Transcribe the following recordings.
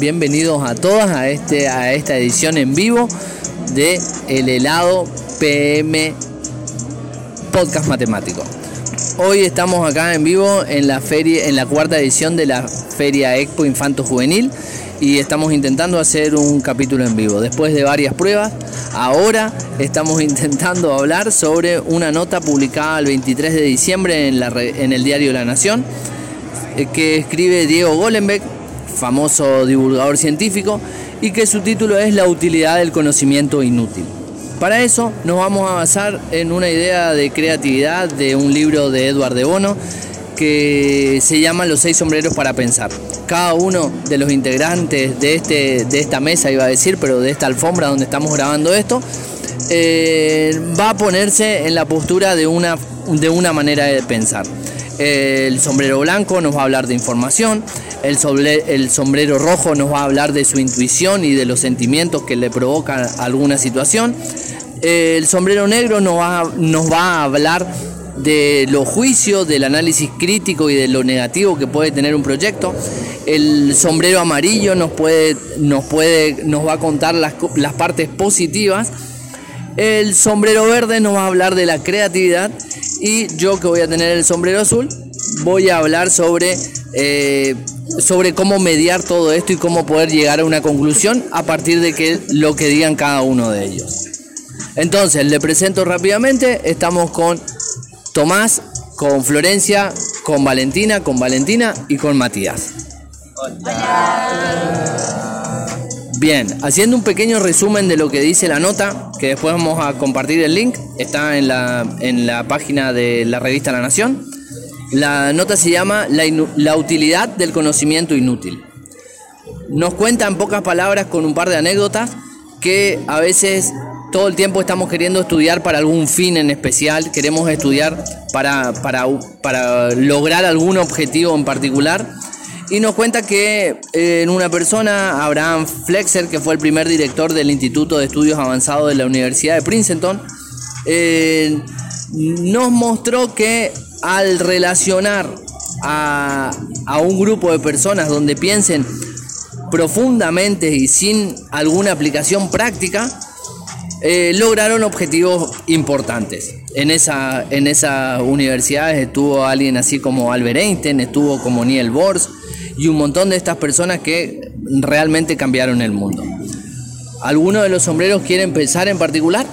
Bienvenidos a todas a, este, a esta edición en vivo de El helado PM Podcast Matemático. Hoy estamos acá en vivo en la feria, en la cuarta edición de la Feria Expo Infanto Juvenil y estamos intentando hacer un capítulo en vivo. Después de varias pruebas, ahora estamos intentando hablar sobre una nota publicada el 23 de diciembre en, la, en el diario La Nación eh, que escribe Diego Golenbeck famoso divulgador científico, y que su título es La utilidad del conocimiento inútil. Para eso nos vamos a basar en una idea de creatividad de un libro de Edward de Bono que se llama Los seis sombreros para pensar. Cada uno de los integrantes de, este, de esta mesa, iba a decir, pero de esta alfombra donde estamos grabando esto, eh, va a ponerse en la postura de una, de una manera de pensar. El sombrero blanco nos va a hablar de información, el, el sombrero rojo nos va a hablar de su intuición y de los sentimientos que le provoca alguna situación. El sombrero negro nos va, a hablar de los juicios, del análisis crítico y de lo negativo que puede tener un proyecto. El sombrero amarillo nos puede, nos va a contar las, las partes positivas. El sombrero verde nos va a hablar de la creatividad y yo que voy a tener el sombrero azul voy a hablar sobre eh, sobre cómo mediar todo esto y cómo poder llegar a una conclusión a partir de que lo que digan cada uno de ellos. Entonces, le presento rápidamente, estamos con Tomás, con Florencia, con Valentina, con Valentina y con Matías. Bien, haciendo un pequeño resumen de lo que dice la nota, que después vamos a compartir el link, está en la, en la página de la revista La Nación. La nota se llama la, utilidad del conocimiento inútil. Nos cuenta en pocas palabras con un par de anécdotas que a veces todo el tiempo estamos queriendo estudiar para algún fin en especial, queremos estudiar para, para, para lograr algún objetivo en particular. Y nos cuenta que eh, en una persona, Abraham Flexer, que fue el primer director del Instituto de Estudios Avanzados de la Universidad de Princeton, eh, nos mostró que al relacionar a, un grupo de personas donde piensen profundamente y sin alguna aplicación práctica, eh, lograron objetivos importantes. En esa, en esas universidades estuvo alguien así como Albert Einstein, estuvo como Niel Bohr y un montón de estas personas que realmente cambiaron el mundo. ¿Alguno de los sombreros quiere empezar en particular?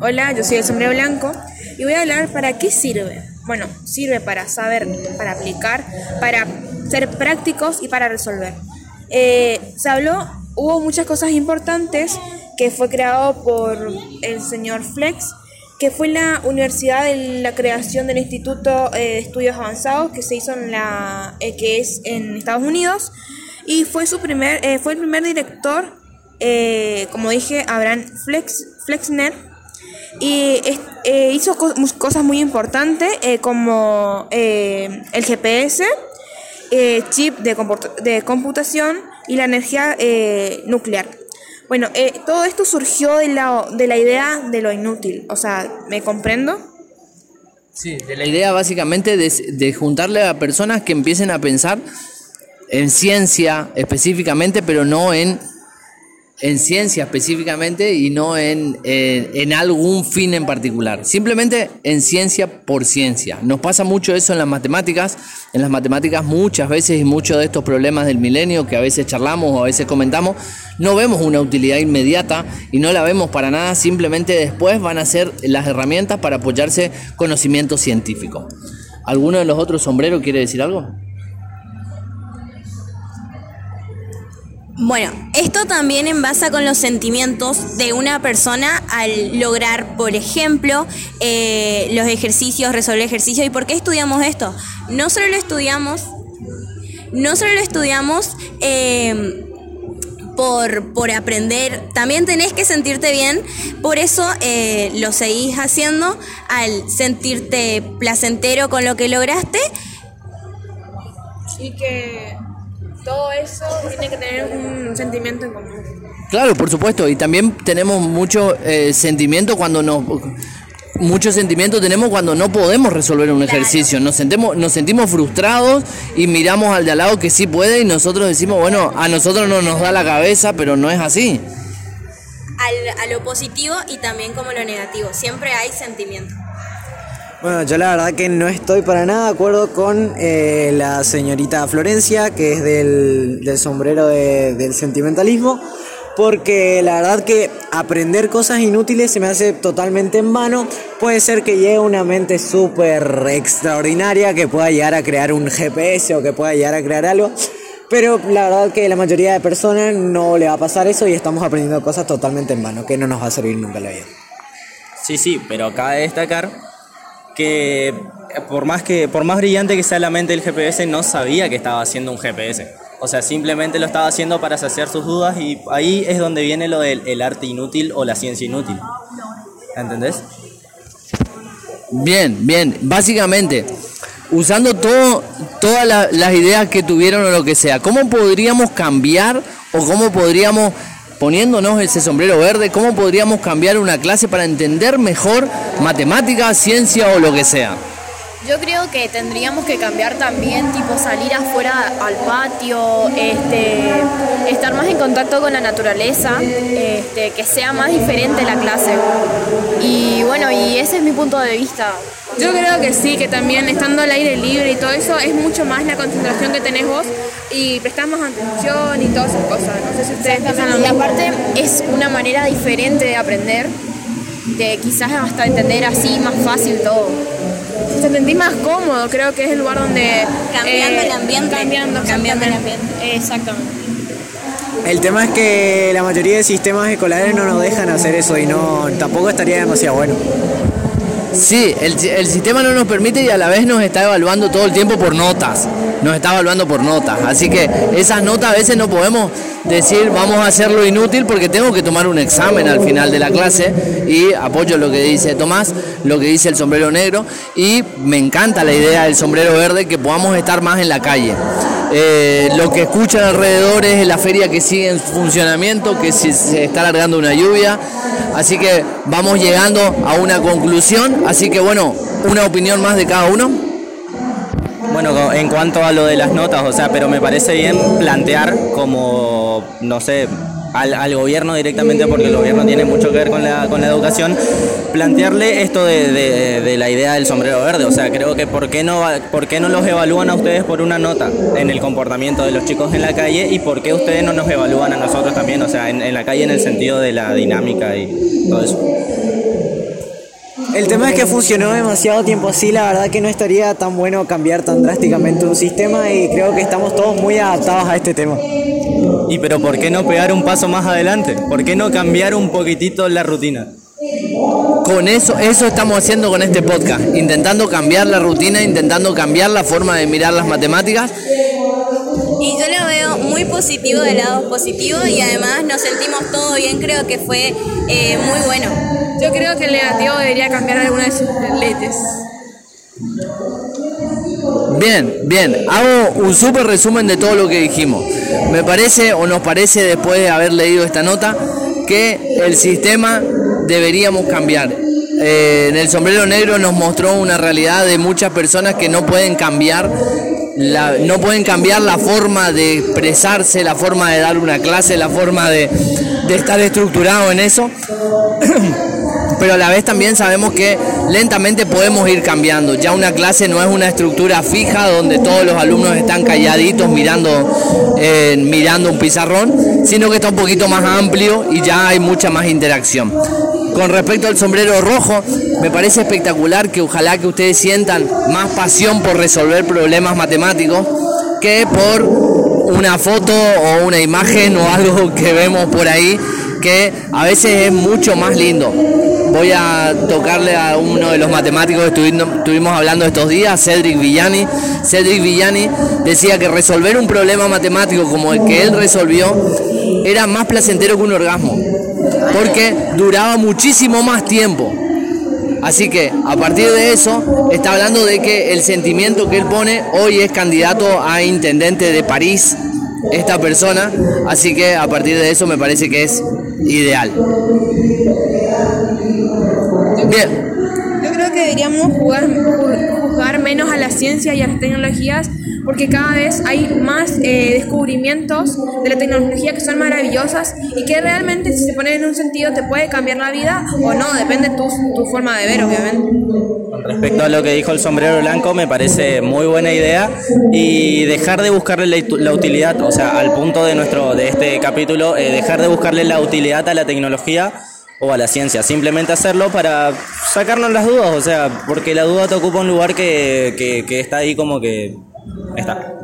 Hola, yo soy el sombrero blanco y voy a hablar para qué sirve. Bueno, sirve para saber, para aplicar, para ser prácticos y para resolver. Eh, se habló, hubo muchas cosas importantes que fue creado por el señor Flex, que fue la universidad de la creación del Instituto eh, de Estudios Avanzados que se hizo en la eh, que es en Estados Unidos y fue su primer fue el primer director como dije Abraham Flex Flexner y eh, hizo cosas muy importantes eh, como eh, el GPS, chip de, computación y la energía nuclear. Bueno, todo esto surgió de la, de la idea de lo inútil, o sea, ¿me comprendo? Sí, de la idea básicamente de, de juntarle a personas que empiecen a pensar en ciencia específicamente, pero no en en ciencia específicamente y no en, en, algún fin en particular. Simplemente en ciencia por ciencia. Nos pasa mucho eso en las matemáticas. En las matemáticas muchas veces y muchos de estos problemas del milenio que a veces charlamos o a veces comentamos, no vemos una utilidad inmediata y no la vemos para nada. Simplemente después van a ser las herramientas para apoyarse conocimiento científico. ¿Alguno de los otros sombreros quiere decir algo? Bueno, esto también envasa con los sentimientos de una persona al lograr, por ejemplo, eh, los ejercicios, resolver ejercicios. ¿Y por qué estudiamos esto? No solo lo estudiamos, no solo lo estudiamos eh, por, por, aprender, también tenés que sentirte bien, por eso eh, lo seguís haciendo al sentirte placentero con lo que lograste. Y que todo eso tiene que tener un sentimiento en común. Claro, por supuesto, y también tenemos mucho eh, sentimiento cuando nos mucho sentimiento tenemos cuando no podemos resolver un ejercicio. Nos sentimos, nos sentimos frustrados y miramos al de al lado que sí puede y nosotros decimos, bueno, a nosotros no nos da la cabeza, pero no es así. Al, a lo positivo y también como lo negativo. Siempre hay sentimiento. Bueno, yo la verdad que no estoy para nada de acuerdo con eh, la señorita Florencia, que es del, del sombrero de- del sentimentalismo, porque la verdad que aprender cosas inútiles se me hace totalmente en vano. Puede ser que llegue una mente súper extraordinaria que pueda llegar a crear un GPS o que pueda llegar a crear algo. Pero la verdad que la mayoría de personas no le va a pasar eso y estamos aprendiendo cosas totalmente en vano, que no nos va a servir nunca la vida. Sí, sí, pero cabe destacar que por más que por más brillante que sea la mente del GPS no sabía que estaba haciendo un GPS. O sea, simplemente lo estaba haciendo para saciar sus dudas y ahí es donde viene lo del el arte inútil o la ciencia inútil. ¿Entendés? Bien, bien. Básicamente, usando todo, todas la- las ideas que tuvieron o lo que sea, ¿cómo podríamos cambiar o cómo podríamos, poniéndonos ese sombrero verde, cómo podríamos cambiar una clase para entender mejor matemática, ciencia o lo que sea? Yo creo que tendríamos que cambiar también, tipo salir afuera al patio, este, estar más en contacto con la naturaleza, este, que sea más diferente la clase. Y bueno, y ese es mi punto de vista. Yo creo que sí, que también estando al aire libre y todo eso es mucho más la concentración que tenés vos y prestás más atención y todas esas cosas. No sé si ustedes piensan lo Y aparte es una manera diferente de aprender, de quizás hasta entender así más fácil todo. Te sentís más cómodo, creo que es el lugar donde... eh, Cambiando el ambiente. Cambiando, Cambiando el exactamente. Exactamente. El tema es que la mayoría de sistemas escolares no nos dejan hacer eso y no tampoco estaría demasiado bueno. Sí, el, el sistema no nos permite y a la vez nos está evaluando todo el tiempo por notas. Nos está evaluando por notas. Así que esas notas a veces no podemos decir vamos a hacerlo inútil porque tengo que tomar un examen al final de la clase y apoyo lo que dice Tomás, lo que dice el sombrero negro y me encanta la idea del sombrero verde que podamos estar más en la calle. Eh, lo que escuchan alrededor es la feria que sigue en funcionamiento, que se, se está alargando una lluvia. Así que vamos llegando a una conclusión. Así que bueno, una opinión más de cada uno. Bueno, en cuanto a lo de las notas, o sea, pero me parece bien plantear como, no sé, al, al gobierno directamente, porque el gobierno tiene mucho que ver con la, con la educación, plantearle esto de, de- la idea del sombrero verde. O sea, creo que ¿por qué, no, ¿por qué no los evalúan a ustedes por una nota en el comportamiento de los chicos en la calle y por qué ustedes no nos evalúan a nosotros también? O sea, en la calle en el sentido de la dinámica y todo eso. El tema es que funcionó demasiado tiempo así, la verdad que no estaría tan bueno cambiar tan drásticamente un sistema y creo que estamos todos muy adaptados a este tema. Y pero ¿por qué no pegar un paso más adelante? ¿Por qué no cambiar un poquitito la rutina? Con eso, eso estamos haciendo con este podcast, intentando cambiar la rutina, intentando cambiar la forma de mirar las matemáticas. Y yo lo veo muy positivo del lado positivo y además nos sentimos todo bien, creo que fue eh, muy bueno. Yo creo que el negativo debería cambiar alguna de sus leyes. Bien, bien, hago un súper resumen de todo lo que dijimos. Me parece o nos parece después de haber leído esta nota que el sistema deberíamos cambiar. Eh, en el sombrero negro nos mostró una realidad de muchas personas que no pueden cambiar no pueden cambiar la forma de expresarse, la forma de dar una clase, la forma de, de estar estructurado en eso pero a la vez también sabemos que lentamente podemos ir cambiando. Ya una clase no es una estructura fija donde todos los alumnos están calladitos mirando, eh, mirando un pizarrón, sino que está un poquito más amplio y ya hay mucha más interacción. Con respecto al sombrero rojo, me parece espectacular que ojalá que ustedes sientan más pasión por resolver problemas matemáticos que por una foto o una imagen o algo que vemos por ahí que a veces es mucho más lindo. Voy a tocarle a uno de los matemáticos que estuvimos, hablando estos días, Cedric Villani. Cedric Villani decía que resolver un problema matemático como el que él resolvió era más placentero que un orgasmo, porque duraba muchísimo más tiempo. Así que a partir de eso está hablando de que el sentimiento que él pone hoy es candidato a intendente de París esta persona, así que a partir de eso me parece que es ideal. Bien, deberíamos jugar, ju- juzgar menos a la ciencia y a las tecnologías porque cada vez hay más eh, descubrimientos de la tecnología que son maravillosas y que realmente si se ponen en un sentido te puede cambiar la vida o no, depende de tu, tu forma de ver, obviamente. Con respecto a lo que dijo el sombrero blanco, me parece muy buena idea y dejar de buscarle la, la utilidad, o sea, al punto de nuestro de este capítulo, eh, dejar de buscarle la utilidad a la tecnología o a la ciencia, simplemente hacerlo para sacarnos las dudas, o sea, porque la duda te ocupa un lugar que, que, que está ahí como que está.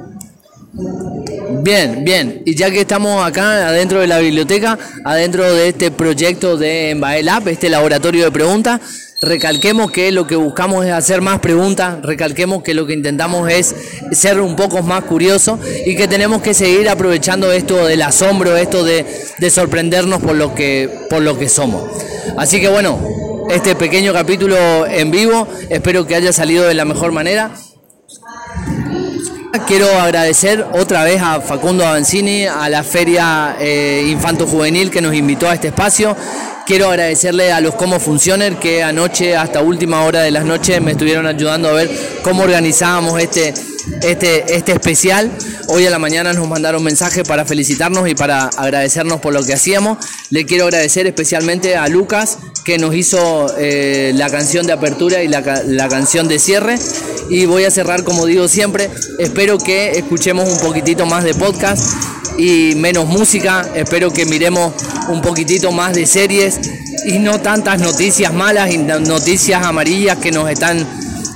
Bien, bien. Y ya que estamos acá adentro de la biblioteca, adentro de este proyecto de Embael este laboratorio de preguntas, recalquemos que lo que buscamos es hacer más preguntas, recalquemos que lo que intentamos es ser un poco más curiosos y que tenemos que seguir aprovechando esto del asombro, esto de, de sorprendernos por lo, que, por lo que somos. Así que bueno, este pequeño capítulo en vivo, espero que haya salido de la mejor manera. Quiero agradecer otra vez a Facundo Avancini, a la Feria eh, Infanto Juvenil que nos invitó a este espacio. Quiero agradecerle a los Como Funcioner que anoche, hasta última hora de las noches, me estuvieron ayudando a ver cómo organizábamos este, este, este especial. Hoy a la mañana nos mandaron mensajes para felicitarnos y para agradecernos por lo que hacíamos. Le quiero agradecer especialmente a Lucas que nos hizo eh, la canción de apertura y la, la canción de cierre. Y voy a cerrar como digo siempre. Espero que escuchemos un poquitito más de podcast y menos música. Espero que miremos un poquitito más de series y no tantas noticias malas y no- noticias amarillas que nos están,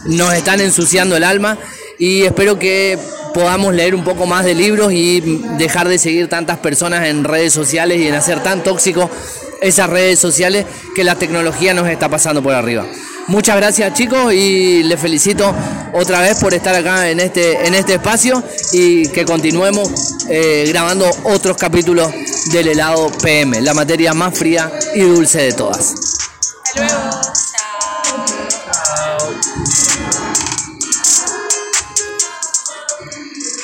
nos están ensuciando el alma. Y espero que podamos leer un poco más de libros y dejar de seguir tantas personas en redes sociales y en hacer tan tóxico esas redes sociales que la tecnología nos está pasando por arriba. Muchas gracias chicos y les felicito otra vez por estar acá en este, en este espacio y que continuemos eh, grabando otros capítulos del helado PM, la materia más fría y dulce de todas. Hasta luego.